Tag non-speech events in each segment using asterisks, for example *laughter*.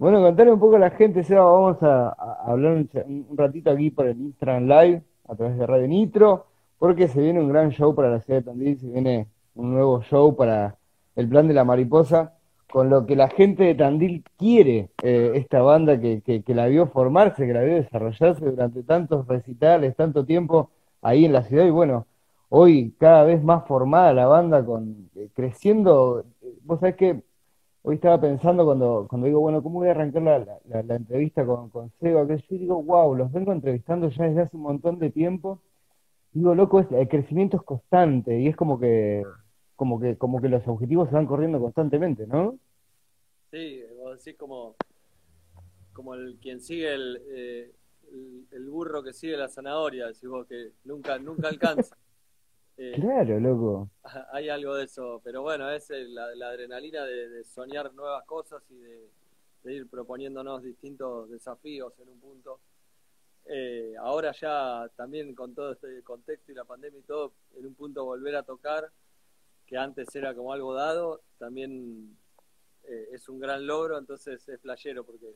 Bueno, contarle un poco a la gente, Seba, vamos a, hablar un, un ratito aquí por el Instagram Live, a través de Radio Nitro, porque se viene un gran show para la ciudad de Tandil, se viene un nuevo show para el plan de la mariposa, con lo que la gente de Tandil quiere, eh, esta banda que, que, que la vio formarse, que la vio desarrollarse durante tantos recitales, tanto tiempo ahí en la ciudad, y bueno, hoy cada vez más formada la banda, con eh, creciendo, vos sabés que hoy estaba pensando cuando, cuando digo, bueno, ¿cómo voy a arrancar la, la, la entrevista con, con Seba? Que yo digo, wow, los vengo entrevistando ya desde hace un montón de tiempo. Digo, loco, es- el crecimiento es constante y es como que, como que, como que los objetivos se van corriendo constantemente, ¿no? Sí, vos decís como, como el quien sigue el, eh, el, el burro que sigue la zanahoria, decís vos que nunca, nunca alcanza. *laughs* Eh, Claro, loco. hay algo de eso, pero bueno, es el- la, la adrenalina de, de soñar nuevas cosas y de, de ir proponiéndonos distintos desafíos en un punto. Eh, ahora ya también con todo este contexto y la pandemia y todo, en un punto volver a tocar, que antes era como algo dado, también eh, es un gran logro, entonces es playero porque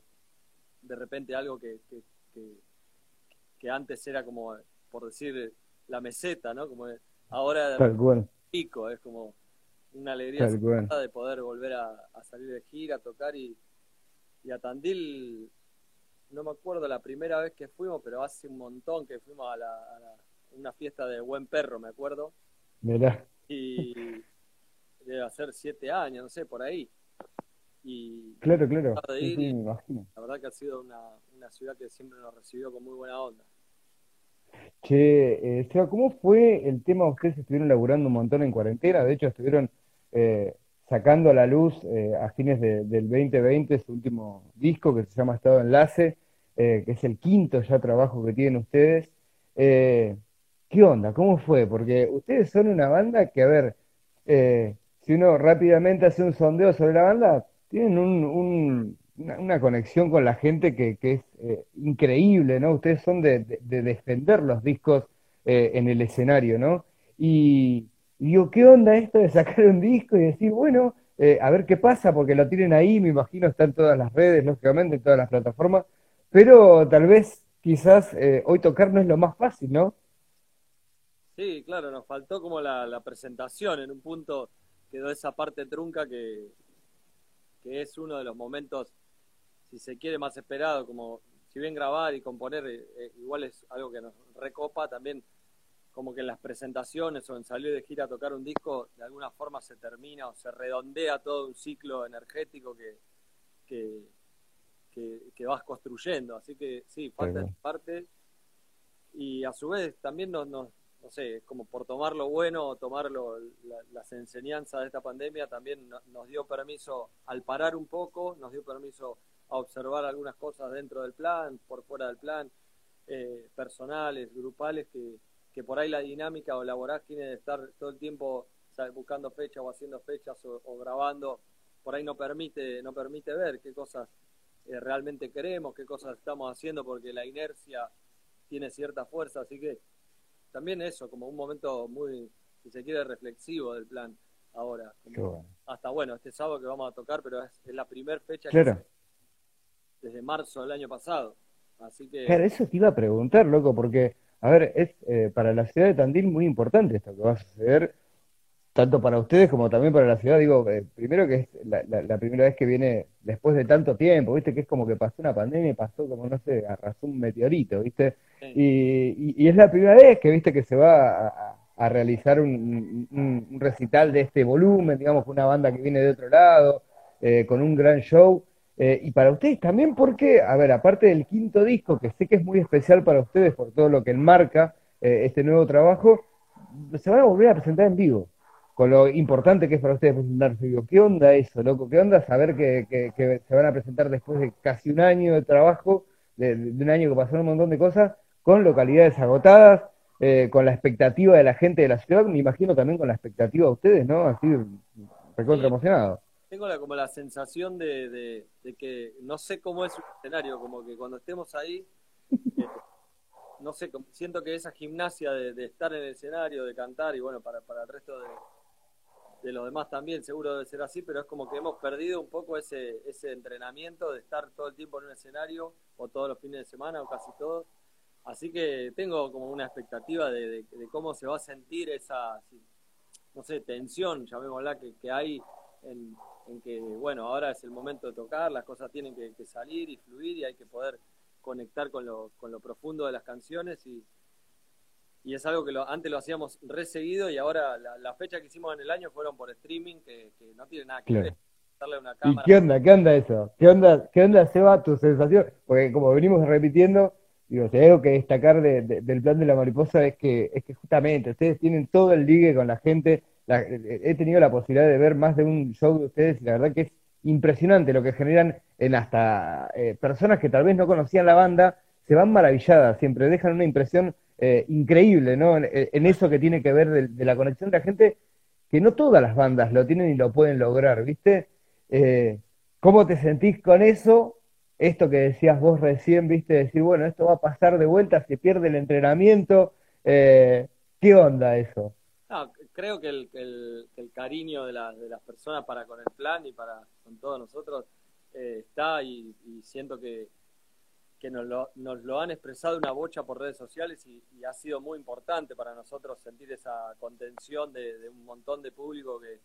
de repente algo que, que, que, que antes era como, por decir, la meseta, ¿no? Como ahora Tal cual, pico, es como una alegría de poder volver a, a salir de gira, a tocar y, y a Tandil, no me acuerdo la primera vez que fuimos, pero hace un montón que fuimos a, la, a la- una fiesta de Buen Perro, me acuerdo, Mirá, y *laughs* debe hacer siete años, no sé, por ahí. Y claro, claro. de Sí, ir sí, y me imagino. la verdad que ha sido una, una ciudad que siempre nos recibió con muy buena onda. Che, eh, Seba, ¿cómo fue el tema? Ustedes estuvieron laburando un montón en cuarentena, de hecho estuvieron eh, sacando a la luz eh, a fines de- del 2020 su último disco que se llama Estado Enlace, eh, que es el quinto ya trabajo que tienen ustedes. ¿qué onda? ¿Cómo fue? Porque ustedes son una banda que, a ver, si uno rápidamente hace un sondeo sobre la banda, tienen un- una, conexión con la gente que, que es eh, increíble, ¿no? Ustedes son de, de- de defender los discos eh, en el escenario, ¿no? Y, digo, ¿qué onda esto de sacar un disco y decir, bueno, eh, a ver qué pasa? Porque lo tienen ahí, me imagino, está en todas las redes, lógicamente, en todas las plataformas, pero tal vez, quizás, hoy tocar no es lo más fácil, ¿no? Sí, claro, nos faltó como la, la presentación, en un punto quedó esa parte trunca que, que es uno de los momentos, si se quiere, más esperado, como si bien grabar y componer eh, eh, igual es algo que nos recopa, también como que en las presentaciones o en salir de gira a tocar un disco, de alguna forma se termina o se redondea todo un ciclo energético que, que, que, que vas construyendo. Así que sí, falta esa parte y a su vez también nos, nos no sé, como por tomar lo bueno o tomar lo- la- las enseñanzas de esta pandemia, también no- nos dio permiso, al parar un poco, nos dio permiso a observar algunas cosas dentro del plan, por fuera del plan, eh, personales, grupales, que, que por ahí la dinámica o la vorágine de estar todo el tiempo ¿sabes? buscando fechas o haciendo fechas o, o grabando, por ahí no permite, no permite ver qué cosas eh, realmente queremos, qué cosas estamos haciendo, porque la inercia tiene cierta fuerza, así que también eso, como un momento muy, si se quiere, reflexivo del plan ahora. como bueno. hasta bueno, este sábado que vamos a tocar, pero es, es la primera fecha que se- desde marzo del año pasado. Así que Claro, eso te iba a preguntar, loco, porque, a ver, es eh, para la ciudad de Tandil muy importante esto que va a suceder, tanto para ustedes como también para la ciudad. Digo, eh, primero que es la, la- la primera vez que viene después de tanto tiempo, ¿viste? Que es como que pasó una pandemia y pasó como, no sé, arrasó un meteorito, ¿viste? sí, Y, y- y es la primera vez que, ¿viste? Que se va a, realizar un, un- un recital de este volumen, digamos, con una banda que viene de otro lado, eh, con un gran show. Eh, y para ustedes también porque, a ver, aparte del quinto disco, que sé que es muy especial para ustedes por todo lo que enmarca eh, este nuevo trabajo, se van a volver a presentar en vivo, con lo importante que es para ustedes presentarse en vivo. ¿Qué onda eso, loco? ¿Qué onda saber que, que- que se van a presentar después de casi un año de trabajo, de, de un año que pasaron un montón de cosas, con localidades agotadas, eh, con la expectativa de la gente de la ciudad, me imagino también con la expectativa de ustedes, ¿no? Así, recontra emocionado. Tengo la, como la sensación de, de- de que no sé cómo es un escenario, como que cuando estemos ahí, *laughs* eh, no sé, siento que esa gimnasia de, de estar en el escenario, de cantar y bueno, para, para el resto de, de los demás también, seguro debe ser así, pero es como que hemos perdido un poco ese, ese entrenamiento de estar todo el tiempo en un escenario, o todos los fines de semana, o casi todos. Así que tengo como una expectativa de, cómo se va a sentir esa, no sé, tensión, llamémosla, que, que hay en, que, bueno, ahora es el momento de tocar, las cosas tienen que, salir y fluir y hay que poder conectar con lo, con lo profundo de las canciones y, y es algo que lo, antes lo hacíamos reseguido y ahora las la fechas que hicimos en el año fueron por streaming, que, no tiene nada que ver. Darle una cámara. ¿Y qué onda? ¿Qué onda eso? ¿Qué onda, qué onda Seba, tu sensación? Porque como venimos repitiendo, digo, si hay algo que destacar del plan de la mariposa es que, es que justamente ustedes tienen todo el ligue con la gente. He tenido la posibilidad de ver más de un show de ustedes y la verdad que es impresionante lo que generan en hasta eh, personas que tal vez no conocían la banda, se van maravilladas, siempre dejan una impresión eh, increíble, ¿no? En, eso que tiene que ver de, la conexión de la gente, que no todas las bandas lo tienen y lo pueden lograr, ¿viste? Eh, ¿Cómo te sentís con eso? Esto que decías vos recién, ¿viste? Decir, bueno, esto va a pasar de vuelta, se pierde el entrenamiento. Eh, ¿Qué onda eso? Creo que el, el, cariño de, de, las personas para con el plan y para con todos nosotros está y siento que, que nos lo, nos lo han expresado una bocha por redes sociales y, ha sido muy importante para nosotros sentir esa contención de, un montón de público que,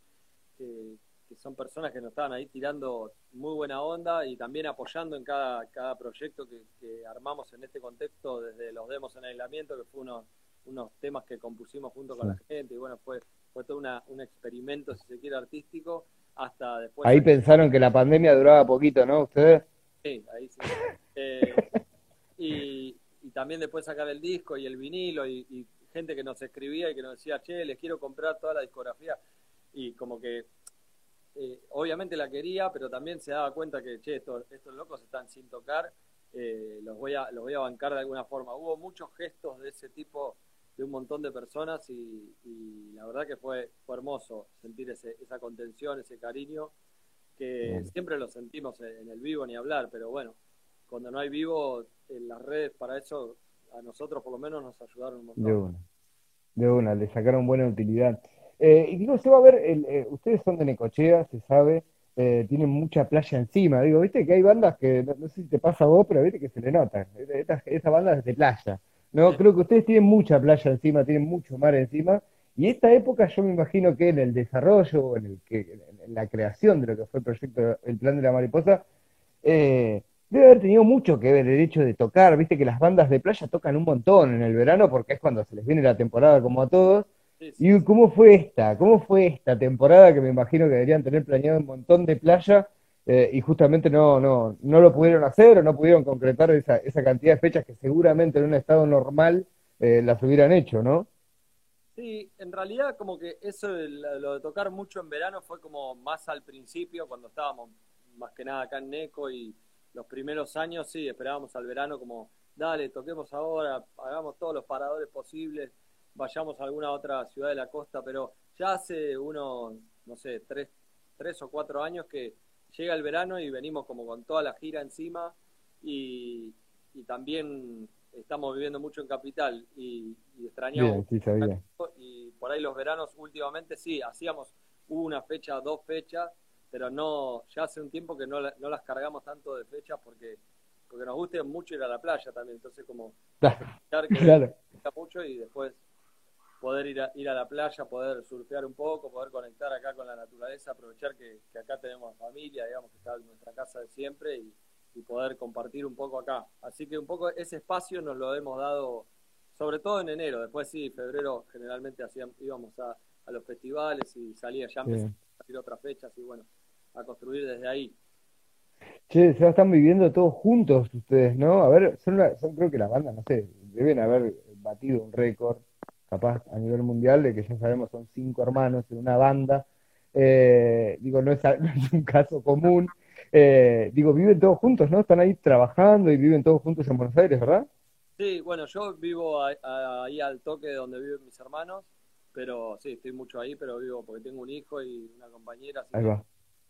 que, son personas que nos estaban ahí tirando muy buena onda y también apoyando en cada, cada proyecto que, armamos en este contexto, desde los demos en aislamiento, que fue uno, unos temas que compusimos junto con la gente, y bueno, fue, fue todo una, un experimento, si se quiere, artístico, hasta después... Ahí pensaron que la pandemia duraba poquito, ¿no? ¿Ustedes? Sí, ahí sí. *laughs* Eh, y, también después sacar el disco y el vinilo y, gente que nos escribía y que nos decía, che, les quiero comprar toda la discografía. Y como que eh, obviamente la quería, pero también se daba cuenta que, che, estos, estos locos están sin tocar, eh, los, voy a, los voy a bancar de alguna forma. Hubo muchos gestos de ese tipo de un montón de personas y, la verdad que fue, fue hermoso sentir ese, esa contención, ese cariño, que siempre lo sentimos en el vivo ni hablar, pero bueno, cuando no hay vivo, en las redes para eso, a nosotros por lo menos nos ayudaron un montón. De una, de una, le sacaron buena utilidad. Eh, y digo, se va a ver, eh, ustedes son de Necochea, se sabe, eh, tienen mucha playa encima. Digo, viste que hay bandas que, no, sé si te pasa a vos, pero viste que se le nota. Esa, banda es de playa. No, creo que ustedes tienen mucha playa encima, tienen mucho mar encima. Y esta época yo me imagino que en el desarrollo, en, el que, en la creación de lo que fue el proyecto El Plan de la Mariposa, eh, debe haber tenido mucho que ver el hecho de tocar, viste que las bandas de playa tocan un montón en el verano porque es cuando se les viene la temporada como a todos. ¿Y cómo fue esta? ¿Cómo fue esta temporada que me imagino que deberían tener planeado un montón de playa eh, y justamente no, no, no lo pudieron hacer o no pudieron concretar esa, esa cantidad de fechas que seguramente en un estado normal eh, las hubieran hecho, ¿no? Sí, en realidad como que eso, lo de tocar mucho en verano fue como más al principio, cuando estábamos más que nada acá en Neco y los primeros años sí, esperábamos al verano como, dale, toquemos ahora, hagamos todos los paradores posibles, vayamos a alguna otra ciudad de la costa, pero ya hace unos, no sé, tres, tres o cuatro años que llega el verano y venimos como con toda la gira encima y, también estamos viviendo mucho en Capital y, extrañamos. y por ahí los veranos últimamente sí, hacíamos una fecha, dos fechas pero no, ya hace un tiempo que no, no las cargamos tanto de fechas porque porque nos gusta mucho ir a la playa también, entonces como *laughs* claro. que mucho y después poder ir a, ir a la playa, poder surfear un poco, poder conectar acá con la naturaleza, aprovechar que, acá tenemos familia, digamos, que está en nuestra casa de siempre y, poder compartir un poco acá. Así que un poco ese espacio nos lo hemos dado, sobre todo en enero, después sí, febrero generalmente hacíamos, íbamos a, a los festivales y salía ya a salir otras fechas y bueno, a construir desde ahí. Che, se están viviendo todos juntos ustedes, ¿no? A ver, son, son creo que las bandas, no sé, deben haber batido un récord, capaz a nivel mundial, de que ya sabemos son cinco hermanos en una banda. Eh, digo, *laughs* no es, un caso común. Eh, digo, viven todos juntos, ¿no? Están ahí trabajando y viven todos juntos en Buenos Aires, ¿verdad? Sí, bueno, yo vivo ahí al toque de donde viven mis hermanos, pero sí, estoy mucho ahí, pero vivo porque tengo un hijo y una compañera. ahí va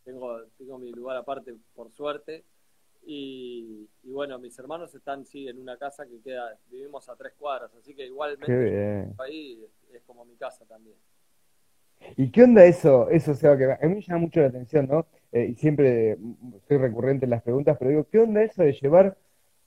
tengo, tengo mi lugar aparte, por suerte. Y, bueno, mis hermanos están, sí, en una casa que queda, vivimos a tres cuadras, así que igualmente ahí es, como mi casa también. ¿Y qué onda eso, eso, Seba? Que a mí me llama mucho la atención, ¿no? Eh, y siempre soy recurrente en las preguntas, pero digo, ¿qué onda eso de llevar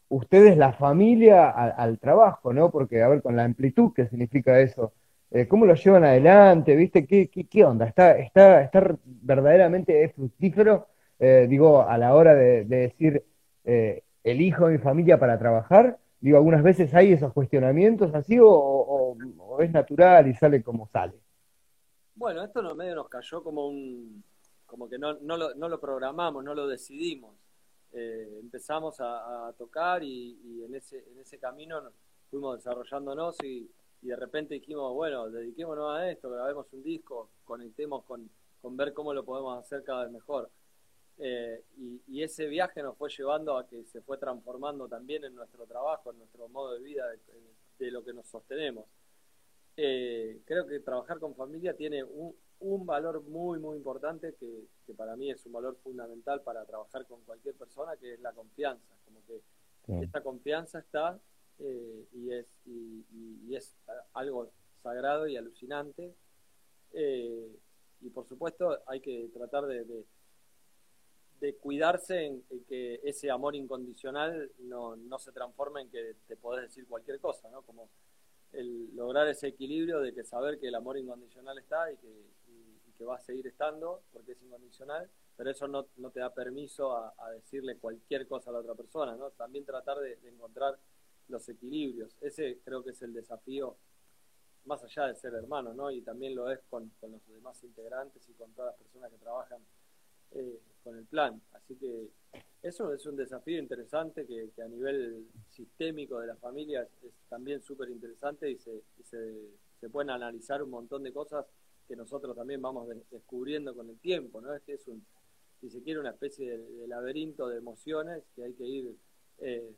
ustedes la familia al trabajo, ¿no? Porque, a ver, con la amplitud que significa eso, eh, ¿cómo lo llevan adelante? ¿Viste? ¿Qué, qué, qué onda? ¿Está, está, está verdaderamente fructífero, eh, digo, a la hora de, decir, elijo a mi familia para trabajar? Digo, algunas veces hay esos cuestionamientos así o es natural y sale como sale. Bueno, esto no, medio nos cayó como un, como que no, no, lo, no lo programamos, no lo decidimos. Eh, empezamos a, tocar y, en, ese, en ese camino fuimos desarrollándonos y, de repente dijimos, bueno, dediquémonos a esto, grabemos un disco, conectemos con, con ver cómo lo podemos hacer cada vez mejor. Eh, y, ese viaje nos fue llevando a que se fue transformando también en nuestro trabajo, en nuestro modo de vida, de lo que nos sostenemos. Eh, creo que trabajar con familia tiene un, valor muy, muy importante que, para mí es un valor fundamental para trabajar con cualquier persona, que es la confianza. Como que esta confianza está eh, y, es, y, es algo sagrado y alucinante. Eh, y por supuesto hay que tratar de, de, cuidarse en, que ese amor incondicional no, no se transforme en que te podés decir cualquier cosa, ¿no? Como el lograr ese equilibrio de que saber que el amor incondicional está y que, que va a seguir estando porque es incondicional, pero eso no, no te da permiso a, decirle cualquier cosa a la otra persona, ¿no? También tratar de, encontrar los equilibrios. Ese creo que es el desafío más allá de ser hermano, ¿no? Y también lo es con, con los demás integrantes y con todas las personas que trabajan eh, con el plan. Así que eso es un desafío interesante que, a nivel sistémico de la familia es, también súper interesante y, se, se, pueden analizar un montón de cosas que nosotros también vamos descubriendo con el tiempo, ¿no? Es que es un, si se quiere, una especie de, laberinto de emociones que hay que ir eh,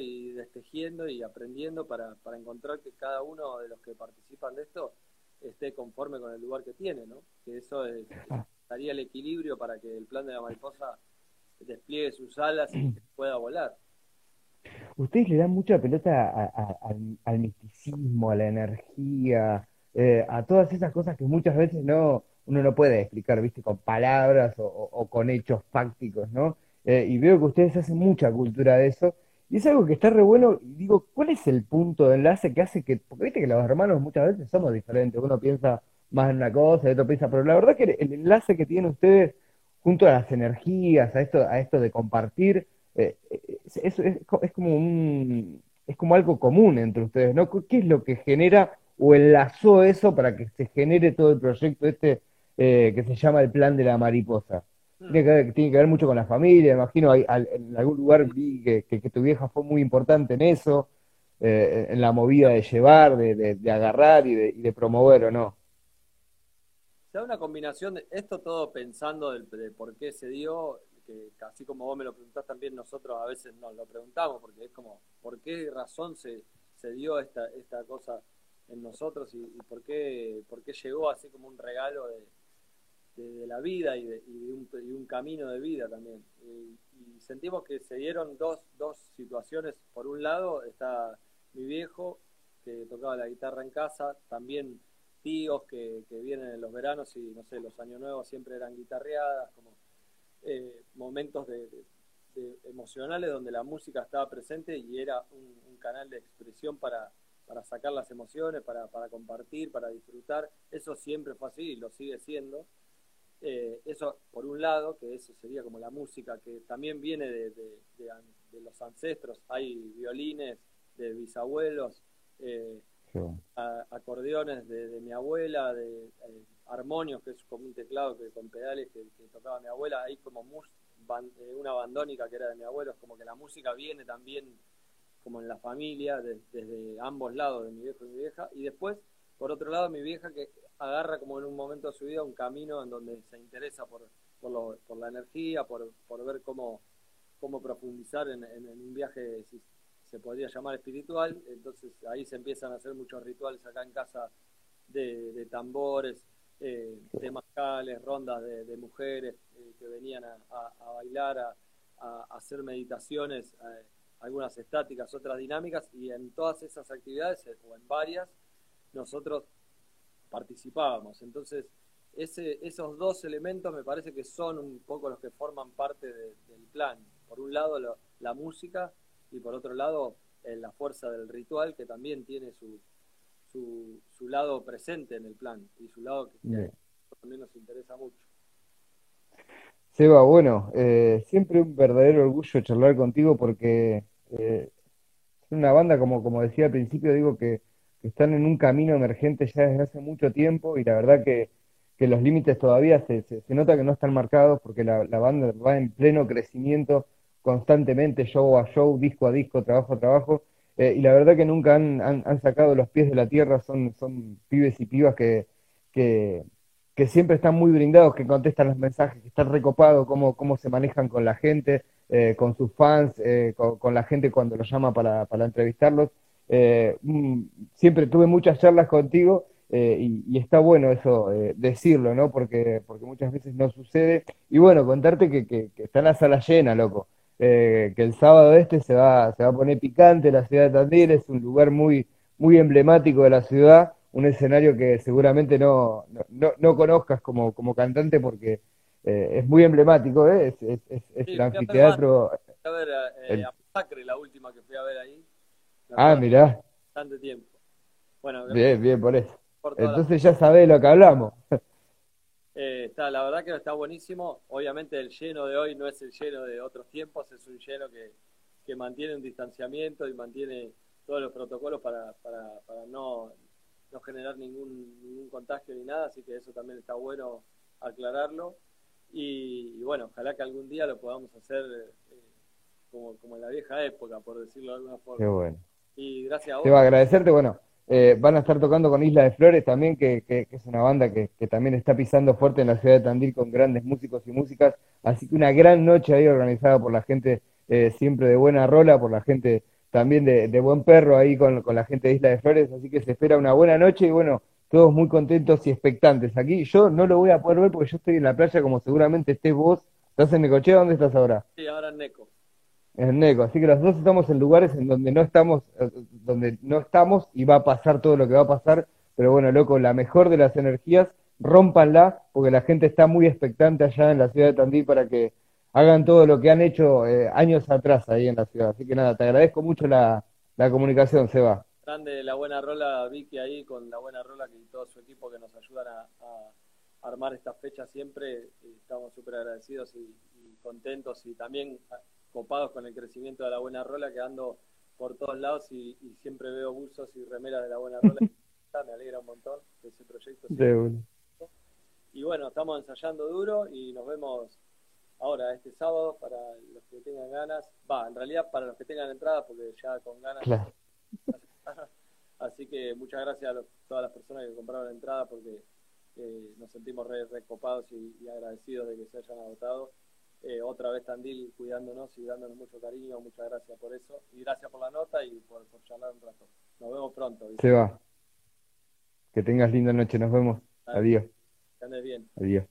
y destejiendo y aprendiendo para, para encontrar que cada uno de los que participan de esto esté conforme con el lugar que tiene, ¿no? Que eso es, el equilibrio para que el plan de la mariposa despliegue sus alas y *clears throat* pueda volar. Ustedes le dan mucha pelota al, misticismo, a la energía, eh, a todas esas cosas que muchas veces no uno no puede explicar, viste, con palabras o, con hechos fácticos, ¿no? Eh, y veo que ustedes hacen mucha cultura de eso. Y es algo que está re bueno. Y digo, ¿cuál es el punto de enlace que hace que, porque viste que los hermanos muchas veces somos diferentes, uno piensa más en una cosa, y otro piensa, pero la verdad que el enlace que tienen ustedes junto a las energías, a esto, a esto de compartir, eh, es, es, como un, es como algo común entre ustedes, ¿no? ¿Qué es lo que genera o enlazó eso para que se genere todo el proyecto este eh, que se llama el plan de la mariposa? Hmm. Tiene que, ver, tiene que ver mucho con la familia, imagino, hay, en algún lugar vi que, que, tu vieja fue muy importante en eso, eh, en la movida de llevar, de, de, agarrar y de, y de promover, ¿o no? Una combinación de esto todo pensando de, por qué se dio, que así como vos me lo preguntás también nosotros a veces nos lo preguntamos, porque es como, ¿por qué razón se, se dio esta, esta cosa en nosotros y, por, qué, por qué llegó así como un regalo de, de, la vida y de, y un, y un, camino de vida también? Y, sentimos que se dieron dos, dos situaciones. Por un lado está mi viejo, que tocaba la guitarra en casa, también tíos que, vienen en los veranos y, no sé, los años nuevos siempre eran guitarreadas, como eh, momentos de, emocionales donde la música estaba presente y era un, canal de expresión para, para sacar las emociones, para, para, compartir, para disfrutar. Eso siempre fue así y lo sigue siendo. Eh, eso por un lado, que eso sería como la música que también viene de, de los ancestros. Hay violines de bisabuelos. Eh, acordeones de, mi abuela, de eh, armonios, que es como un teclado que, con pedales que, tocaba mi abuela, hay como eh, una bandónica que era de mi abuelo, es como que la música viene también como en la familia, desde ambos lados, de mi viejo y mi vieja, y después, por otro lado, mi vieja que agarra como en un momento de su vida un camino en donde se interesa por, por, la energía, por, ver cómo, cómo profundizar en un viaje se podría llamar espiritual, entonces ahí se empiezan a hacer muchos rituales acá en casa de, tambores, eh, de mascales, rondas de, mujeres eh, que venían a, bailar, a, hacer meditaciones, eh, algunas estáticas, otras dinámicas, y en todas esas actividades, o en varias, nosotros participábamos. Entonces, ese, esos dos elementos me parece que son un poco los que forman parte del plan. Por un lado, la música y por otro lado, eh, la fuerza del ritual, que también tiene su, su, su, lado presente en el plan y su lado que, también nos interesa mucho. Seba, bueno, eh, siempre un verdadero orgullo charlar contigo porque eh, es una banda, como, como decía al principio, digo que, están en un camino emergente ya desde hace mucho tiempo y la verdad que, que los límites todavía se, se, nota que no están marcados porque la, la banda va en pleno crecimiento constantemente, show a show, disco a disco, trabajo a trabajo, eh, y la verdad que nunca han, han, sacado los pies de la tierra, son, son pibes y pibas que, que, siempre están muy brindados, que contestan los mensajes, que están recopados, cómo, cómo se manejan con la gente, eh, con sus fans, eh, con, la gente cuando los llama para, para entrevistarlos. Mm, siempre tuve muchas charlas contigo y, está bueno eso decirlo, ¿no? Porque, porque muchas veces no sucede. Y bueno, contarte que, que, que está la sala llena, loco. Eh, que el sábado este se va, se va a poner picante, la ciudad de Tandil es un lugar muy, muy emblemático de la ciudad, un escenario que seguramente no, no, no conozcas como, como cantante porque eh, es muy emblemático, ¿eh? es, es, es el anfiteatro. a ver a Sacre, la última que fui a ver ahí. Ah, mirá. Bastante tiempo. Bueno, bien, bien, por eso. Entonces ya sabés lo que hablamos. Eh, está, la verdad que está buenísimo. Obviamente el lleno de hoy no es el lleno de otros tiempos, es un lleno que, que mantiene un distanciamiento y mantiene todos los protocolos para, para, para no, no generar ningún, ningún contagio ni nada, así que eso también está bueno aclararlo. Y, bueno, ojalá que algún día lo podamos hacer eh, como, como en la vieja época, por decirlo de alguna forma. Qué bueno. Y gracias a vos. Te a agradecerte, bueno, eh, van a estar tocando con Isla de Flores también, que, que, es una banda que, que, también está pisando fuerte en la ciudad de Tandil con grandes músicos y músicas. Así que una gran noche ahí organizada por la gente eh, siempre de buena rola, por la gente también de, de buen perro ahí con, con, la gente de Isla de Flores. Así que se espera una buena noche y bueno, todos muy contentos y expectantes. Aquí yo no lo voy a poder ver porque yo estoy en la playa como seguramente estés vos. ¿Estás en Necochea? ¿Dónde estás ahora? Sí, ahora en Neco en Neco. Así que los dos estamos en lugares en donde no estamos, eh, donde no estamos y va a pasar todo lo que va a pasar. Pero bueno, loco, la mejor de las energías, rompanla, porque la gente está muy expectante allá en la ciudad de Tandil para que hagan todo lo que han hecho eh, años atrás ahí en la ciudad. Así que nada, te agradezco mucho la, la comunicación, Seba. Grande la buena rola, Vicky, ahí con la buena rola y todo su equipo que nos ayudan a, armar esta fecha siempre. Estamos súper agradecidos y contentos y también copados con el crecimiento de la buena rola, que ando por todos lados y, siempre veo buzos y remeras de la buena rola. *laughs* me alegra un montón de ese proyecto. Y bueno, estamos ensayando duro y nos vemos ahora este sábado para los que tengan ganas. Va, en realidad para los que tengan entradas, porque ya con ganas. *laughs* Así que muchas gracias a todas las personas que compraron la entrada porque eh, nos sentimos re, recopados y, y agradecidos de que se hayan agotado. Eh, otra vez Tandil cuidándonos y dándonos mucho cariño, muchas gracias por eso. Y gracias por la nota y por, por charlar un rato. Nos vemos pronto. Se va. Que tengas linda noche, nos vemos. Adiós. Que andes bien. Adiós.